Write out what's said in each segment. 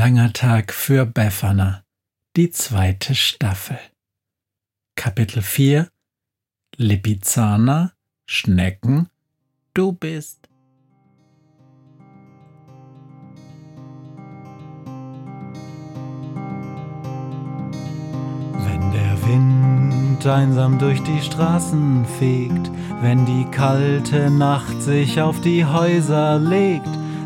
langer Tag für Befana. Die zweite Staffel. Kapitel 4 Lipizzaner, Schnecken, du bist. Wenn der Wind einsam durch die Straßen fegt, wenn die kalte Nacht sich auf die Häuser legt,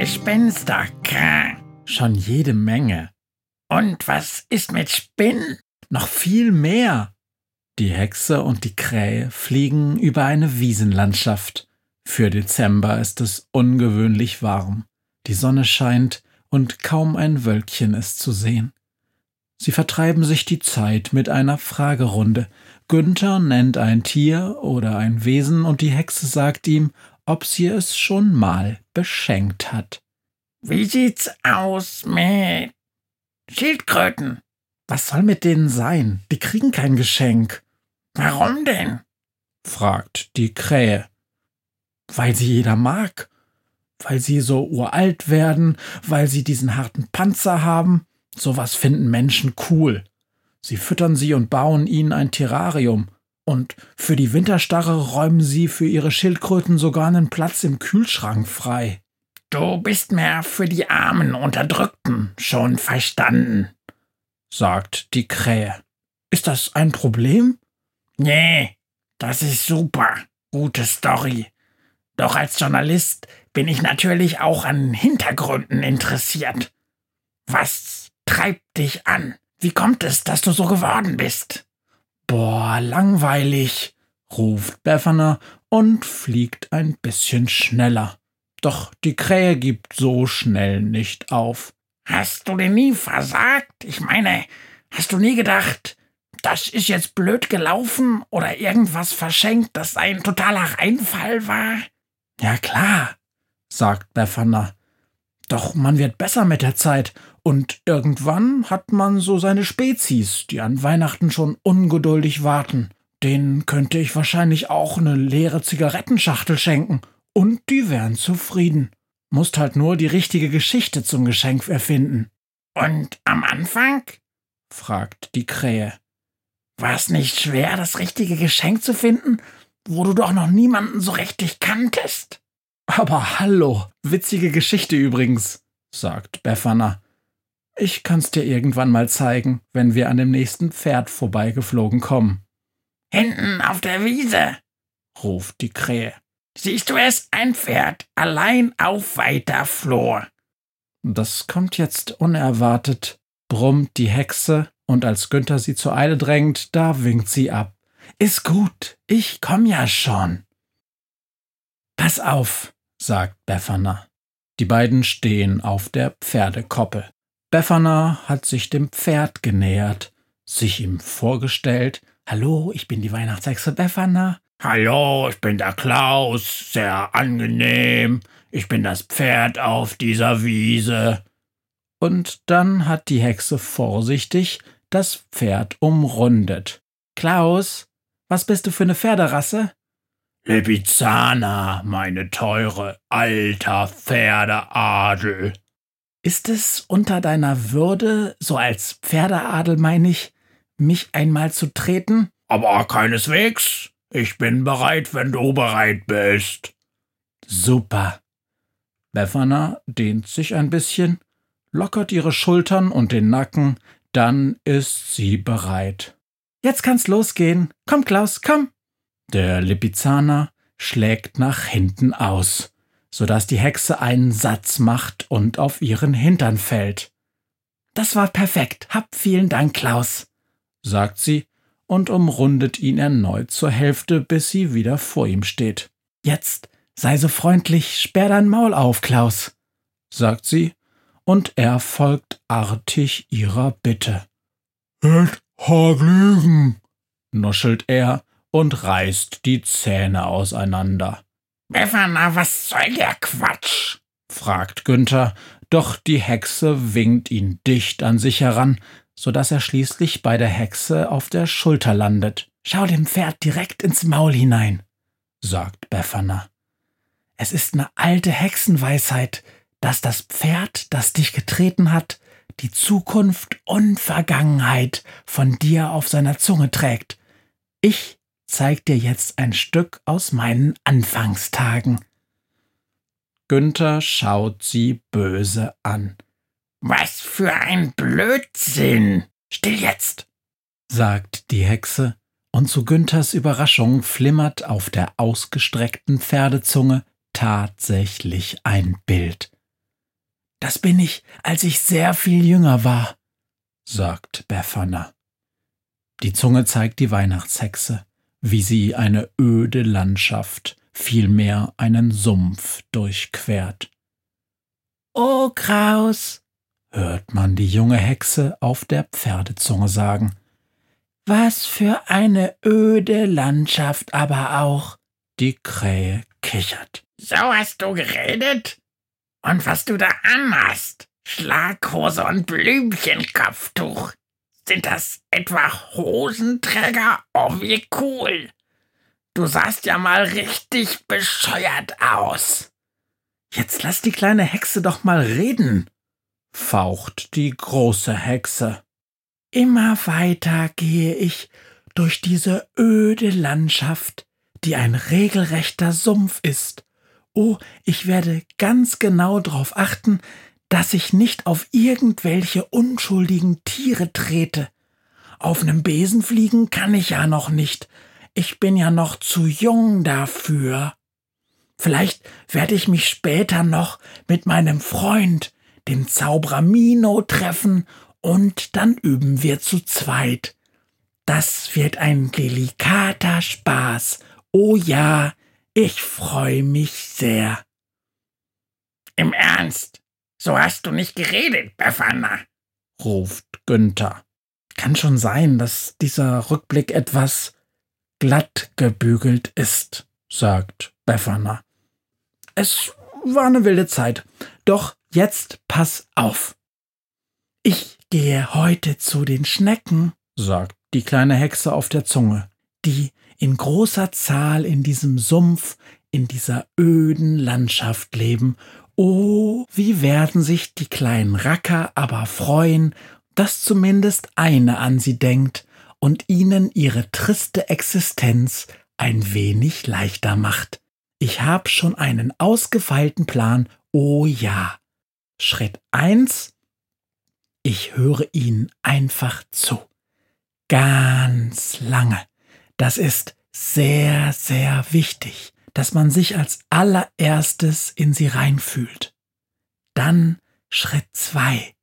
Gespenster, Krah. Schon jede Menge. Und was ist mit Spinnen? Noch viel mehr. Die Hexe und die Krähe fliegen über eine Wiesenlandschaft. Für Dezember ist es ungewöhnlich warm. Die Sonne scheint und kaum ein Wölkchen ist zu sehen. Sie vertreiben sich die Zeit mit einer Fragerunde. Günther nennt ein Tier oder ein Wesen und die Hexe sagt ihm, ob sie es schon mal beschenkt hat. Wie sieht's aus mit Schildkröten? Was soll mit denen sein? Die kriegen kein Geschenk. Warum denn? fragt die Krähe. Weil sie jeder mag. Weil sie so uralt werden, weil sie diesen harten Panzer haben. Sowas finden Menschen cool. Sie füttern sie und bauen ihnen ein Terrarium. Und für die Winterstarre räumen sie für ihre Schildkröten sogar einen Platz im Kühlschrank frei. Du bist mehr für die armen Unterdrückten schon verstanden, sagt die Krähe. Ist das ein Problem? Nee, das ist super. Gute Story. Doch als Journalist bin ich natürlich auch an Hintergründen interessiert. Was treibt dich an? Wie kommt es, dass du so geworden bist? Boah, langweilig, ruft Befana und fliegt ein bisschen schneller. Doch die Krähe gibt so schnell nicht auf. Hast du denn nie versagt? Ich meine, hast du nie gedacht, das ist jetzt blöd gelaufen oder irgendwas verschenkt, das ein totaler Reinfall war? Ja klar, sagt Befana. Doch man wird besser mit der Zeit und irgendwann hat man so seine Spezies, die an Weihnachten schon ungeduldig warten. Denen könnte ich wahrscheinlich auch eine leere Zigarettenschachtel schenken und die wären zufrieden. Musst halt nur die richtige Geschichte zum Geschenk erfinden. Und am Anfang? fragt die Krähe. War es nicht schwer, das richtige Geschenk zu finden, wo du doch noch niemanden so richtig kanntest? Aber hallo, witzige Geschichte übrigens, sagt Befana. Ich kann's dir irgendwann mal zeigen, wenn wir an dem nächsten Pferd vorbeigeflogen kommen. Hinten auf der Wiese, ruft die Krähe. Siehst du es, ein Pferd, allein auf weiter Flur. Das kommt jetzt unerwartet, brummt die Hexe, und als Günther sie zur Eile drängt, da winkt sie ab. Ist gut, ich komm ja schon. Pass auf, sagt Befana. Die beiden stehen auf der Pferdekoppel. Befana hat sich dem Pferd genähert, sich ihm vorgestellt. Hallo, ich bin die Weihnachtshexe Befana. Hallo, ich bin der Klaus, sehr angenehm. Ich bin das Pferd auf dieser Wiese. Und dann hat die Hexe vorsichtig das Pferd umrundet. Klaus, was bist du für eine Pferderasse? Lipizzaner, meine teure, alter Pferdeadel. Ist es unter deiner Würde, so als Pferdeadel meine ich, mich einmal zu treten? Aber keineswegs. Ich bin bereit, wenn du bereit bist. Super. Befana dehnt sich ein bisschen, lockert ihre Schultern und den Nacken, dann ist sie bereit. Jetzt kann's losgehen. Komm, Klaus, komm. Der Lipizzaner schlägt nach hinten aus, so dass die Hexe einen Satz macht und auf ihren Hintern fällt. Das war perfekt. Hab vielen Dank, Klaus, sagt sie und umrundet ihn erneut zur Hälfte, bis sie wieder vor ihm steht. Jetzt sei so freundlich, sperr dein Maul auf, Klaus, sagt sie, und er folgt artig ihrer Bitte. Et Haglügen, nuschelt er und reißt die Zähne auseinander. Befana, was soll der Quatsch? fragt Günther, doch die Hexe winkt ihn dicht an sich heran, so dass er schließlich bei der Hexe auf der Schulter landet. Schau dem Pferd direkt ins Maul hinein, sagt Befana. Es ist eine alte Hexenweisheit, dass das Pferd, das dich getreten hat, die Zukunft und Vergangenheit von dir auf seiner Zunge trägt. Ich zeig dir jetzt ein Stück aus meinen Anfangstagen. Günther schaut sie böse an. Was für ein Blödsinn! Still jetzt! sagt die Hexe, und zu Günthers Überraschung flimmert auf der ausgestreckten Pferdezunge tatsächlich ein Bild. Das bin ich, als ich sehr viel jünger war, sagt Befana. Die Zunge zeigt die Weihnachtshexe, wie sie eine öde Landschaft, vielmehr einen Sumpf durchquert. Oh, Kraus, hört man die junge Hexe auf der Pferdezunge sagen. Was für eine öde Landschaft aber auch. Die Krähe kichert. So hast du geredet? Und was du da anhast? Schlaghose und Blümchenkopftuch. Sind das etwa Hosenträger? Oh, wie cool. Du sahst ja mal richtig bescheuert aus. Jetzt lass die kleine Hexe doch mal reden, faucht die große Hexe. Immer weiter gehe ich durch diese öde Landschaft, die ein regelrechter Sumpf ist. Oh, ich werde ganz genau darauf achten, dass ich nicht auf irgendwelche unschuldigen Tiere trete. Auf nem Besen fliegen kann ich ja noch nicht. Ich bin ja noch zu jung dafür. Vielleicht werde ich mich später noch mit meinem Freund, den Zauberer Mino, treffen und dann üben wir zu zweit. Das wird ein delikater Spaß. Oh ja, ich freue mich sehr. Im Ernst? So hast du nicht geredet, Befana, ruft Günther. Kann schon sein, dass dieser Rückblick etwas glatt gebügelt ist, sagt Befana. Es war eine wilde Zeit. Doch jetzt pass auf. Ich gehe heute zu den Schnecken, sagt die kleine Hexe auf der Zunge, die in großer Zahl in diesem Sumpf, in dieser öden Landschaft leben. Oh, wie werden sich die kleinen Racker aber freuen, dass zumindest eine an sie denkt und ihnen ihre triste Existenz ein wenig leichter macht. Ich hab schon einen ausgefeilten Plan, oh ja. Schritt eins: Ich höre ihnen einfach zu. Ganz lange. Das ist sehr, sehr wichtig, dass man sich als allererstes in sie reinfühlt. Dann Schritt zwei.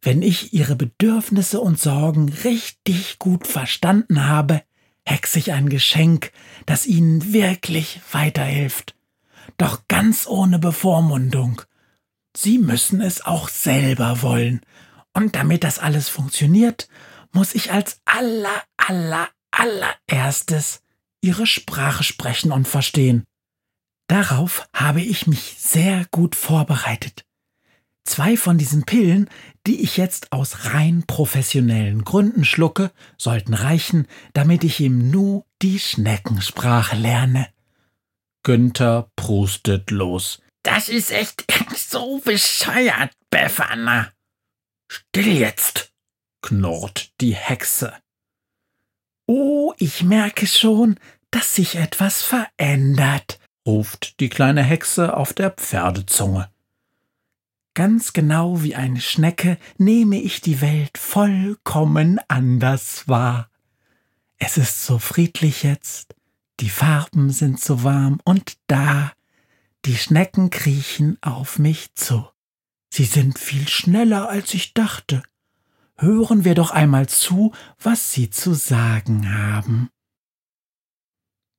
Wenn ich ihre Bedürfnisse und Sorgen richtig gut verstanden habe, hexe ich ein Geschenk, das ihnen wirklich weiterhilft. Doch ganz ohne Bevormundung. Sie müssen es auch selber wollen. Und damit das alles funktioniert, muss ich als aller, aller, allererstes ihre Sprache sprechen und verstehen. Darauf habe ich mich sehr gut vorbereitet. Zwei von diesen Pillen, die ich jetzt aus rein professionellen Gründen schlucke, sollten reichen, damit ich im Nu die Schneckensprache lerne. Günther prustet los. Das ist echt so bescheuert, Befana. Still jetzt, knurrt die Hexe. Oh, ich merke schon, dass sich etwas verändert, ruft die kleine Hexe auf der Pferdezunge. Ganz genau wie eine Schnecke nehme ich die Welt vollkommen anders wahr. Es ist so friedlich jetzt, die Farben sind so warm und da, die Schnecken kriechen auf mich zu. Sie sind viel schneller, als ich dachte. Hören wir doch einmal zu, was sie zu sagen haben.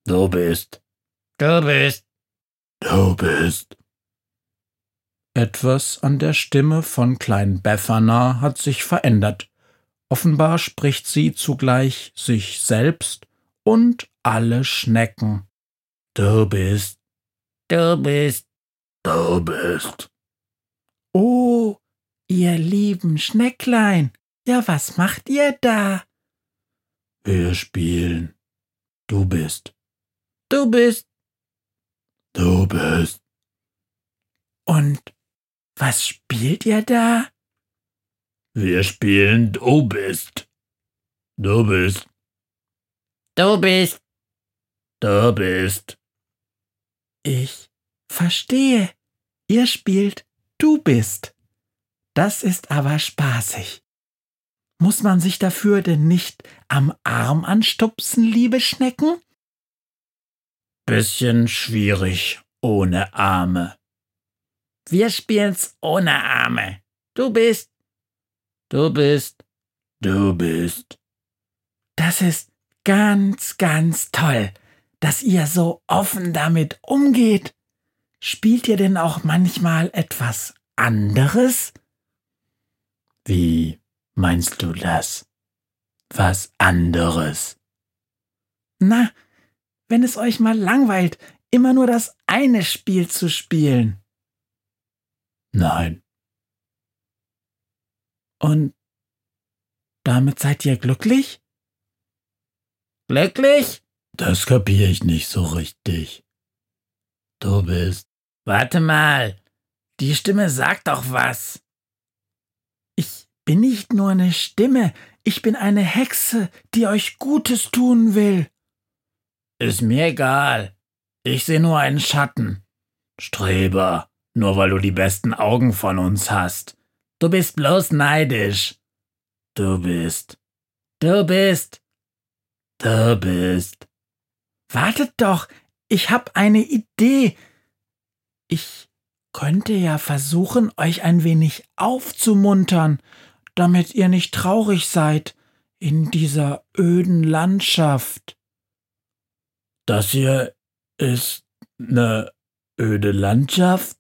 Du bist. Du bist. Du bist. Etwas an der Stimme von Klein Befana hat sich verändert. Offenbar spricht sie zugleich sich selbst und alle Schnecken. Du bist. Du bist. Du bist. Oh, ihr lieben Schnecklein, ja, was macht ihr da? Wir spielen. Du bist. Du bist. Du bist. Und was spielt ihr da? Wir spielen Du bist. Du bist. Du bist. Du bist. Ich verstehe. Ihr spielt Du bist. Das ist aber spaßig. Muss man sich dafür denn nicht am Arm anstupsen, liebe Schnecken? Bisschen schwierig ohne Arme. Wir spielen's ohne Arme. Du bist. Du bist. Du bist. Das ist ganz, ganz toll, dass ihr so offen damit umgeht. Spielt ihr denn auch manchmal etwas anderes? Wie meinst du das? Was anderes? Na, wenn es euch mal langweilt, immer nur das eine Spiel zu spielen. Nein. Und damit seid ihr glücklich? Glücklich? Das kapier ich nicht so richtig. Du bist. Warte mal. Die Stimme sagt doch was. Ich bin nicht nur eine Stimme, ich bin eine Hexe, die euch Gutes tun will. Ist mir egal. Ich sehe nur einen Schatten. Streber, nur weil du die besten Augen von uns hast. Du bist bloß neidisch. Du bist. Du bist. Du bist. Wartet doch, ich hab eine Idee. Ich könnte ja versuchen, euch ein wenig aufzumuntern, damit ihr nicht traurig seid in dieser öden Landschaft. Das hier ist ne öde Landschaft?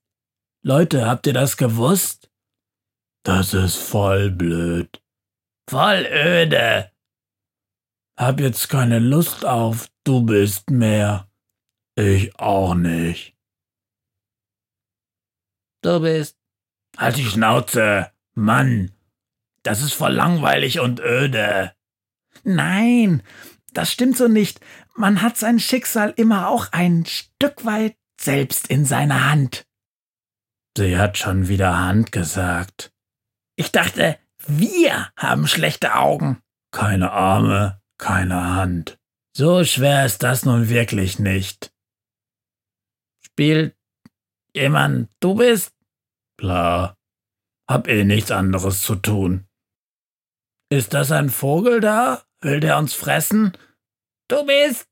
Leute, habt ihr das gewusst? Das ist voll blöd. Voll öde. Hab jetzt keine Lust auf Du bist mehr. Ich auch nicht. Du bist. Halt die Schnauze, Mann. Das ist voll langweilig und öde. Nein, das stimmt so nicht. Man hat sein Schicksal immer auch ein Stück weit selbst in seiner Hand. Sie hat schon wieder Hand gesagt. Ich dachte, wir haben schlechte Augen. Keine Arme, keine Hand. So schwer ist das nun wirklich nicht. Spielt jemand du bist? Klar. Hab eh nichts anderes zu tun. Ist das ein Vogel da? Will der uns fressen? Du bist?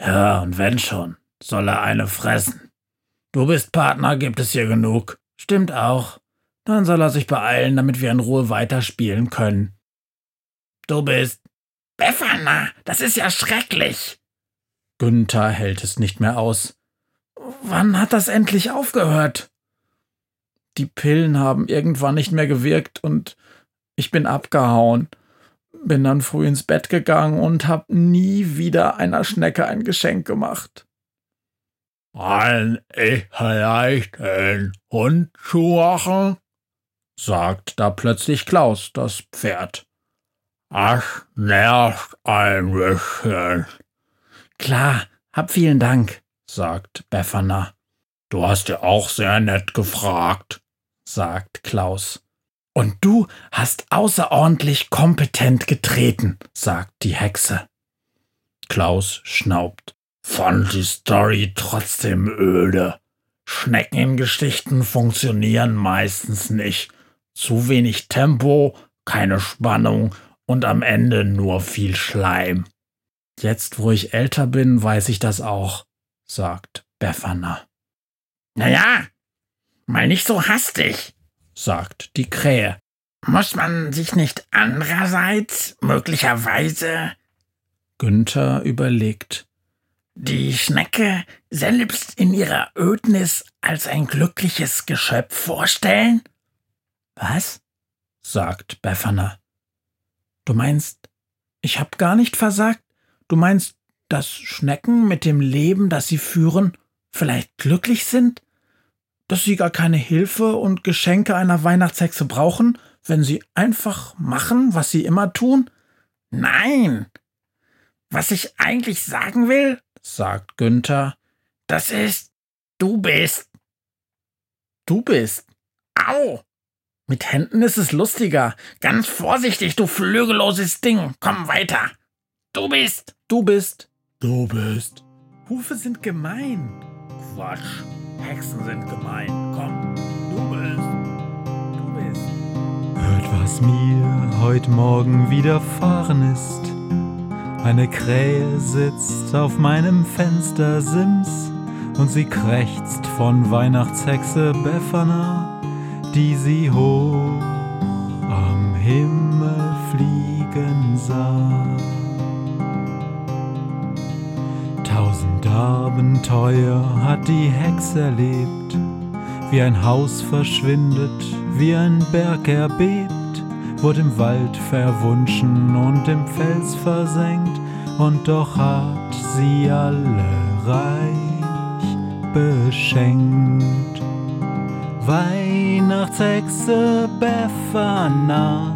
Ja, und wenn schon, soll er eine fressen. Du bist Partner, gibt es hier genug. Stimmt auch. Dann soll er sich beeilen, damit wir in Ruhe weiterspielen können. Du bist. Befana, das ist ja schrecklich. Günther hält es nicht mehr aus. Wann hat das endlich aufgehört? Die Pillen haben irgendwann nicht mehr gewirkt und ich bin abgehauen. Bin dann früh ins Bett gegangen und hab nie wieder einer Schnecke ein Geschenk gemacht. Kann ich vielleicht den Hund zumachen? sagt da plötzlich Klaus, das Pferd. Das nervt ein bisschen. Klar, hab vielen Dank, sagt Befana. Du hast ja auch sehr nett gefragt, sagt Klaus. Und du hast außerordentlich kompetent getreten, sagt die Hexe. Klaus schnaubt. fand die Story trotzdem öde. Schneckengeschichten funktionieren meistens nicht. Zu wenig Tempo, keine Spannung und am Ende nur viel Schleim. Jetzt, wo ich älter bin, weiß ich das auch, sagt Befana. Naja, mal nicht so hastig, sagt die Krähe. Muss man sich nicht andererseits möglicherweise Günther überlegt. Die Schnecke selbst in ihrer Ödnis als ein glückliches Geschöpf vorstellen? Was? sagt Befana. Du meinst, ich hab gar nicht versagt? Du meinst, dass Schnecken mit dem Leben, das sie führen, vielleicht glücklich sind? Dass sie gar keine Hilfe und Geschenke einer Weihnachtshexe brauchen, wenn sie einfach machen, was sie immer tun? Nein. Was ich eigentlich sagen will, sagt Günther, das ist, du bist. Du bist. Au! Mit Händen ist es lustiger. Ganz vorsichtig, du flügelloses Ding. Komm weiter. Du bist. Du bist. Du bist. Hufe sind gemein. Quatsch. Hexen sind gemein. Komm. Du bist. Du bist. Hört, was mir heute Morgen widerfahren ist. Eine Krähe sitzt auf meinem Fenstersims und sie krächzt von Weihnachtshexe Befana, die sie hoch am Himmel fliegen sah. Tausend Abenteuer hat die Hexe erlebt, wie ein Haus verschwindet, wie ein Berg erbebt wurde im Wald verwunschen und im Fels versenkt, und doch hat sie alle reich beschenkt. Weihnachtshexe Befana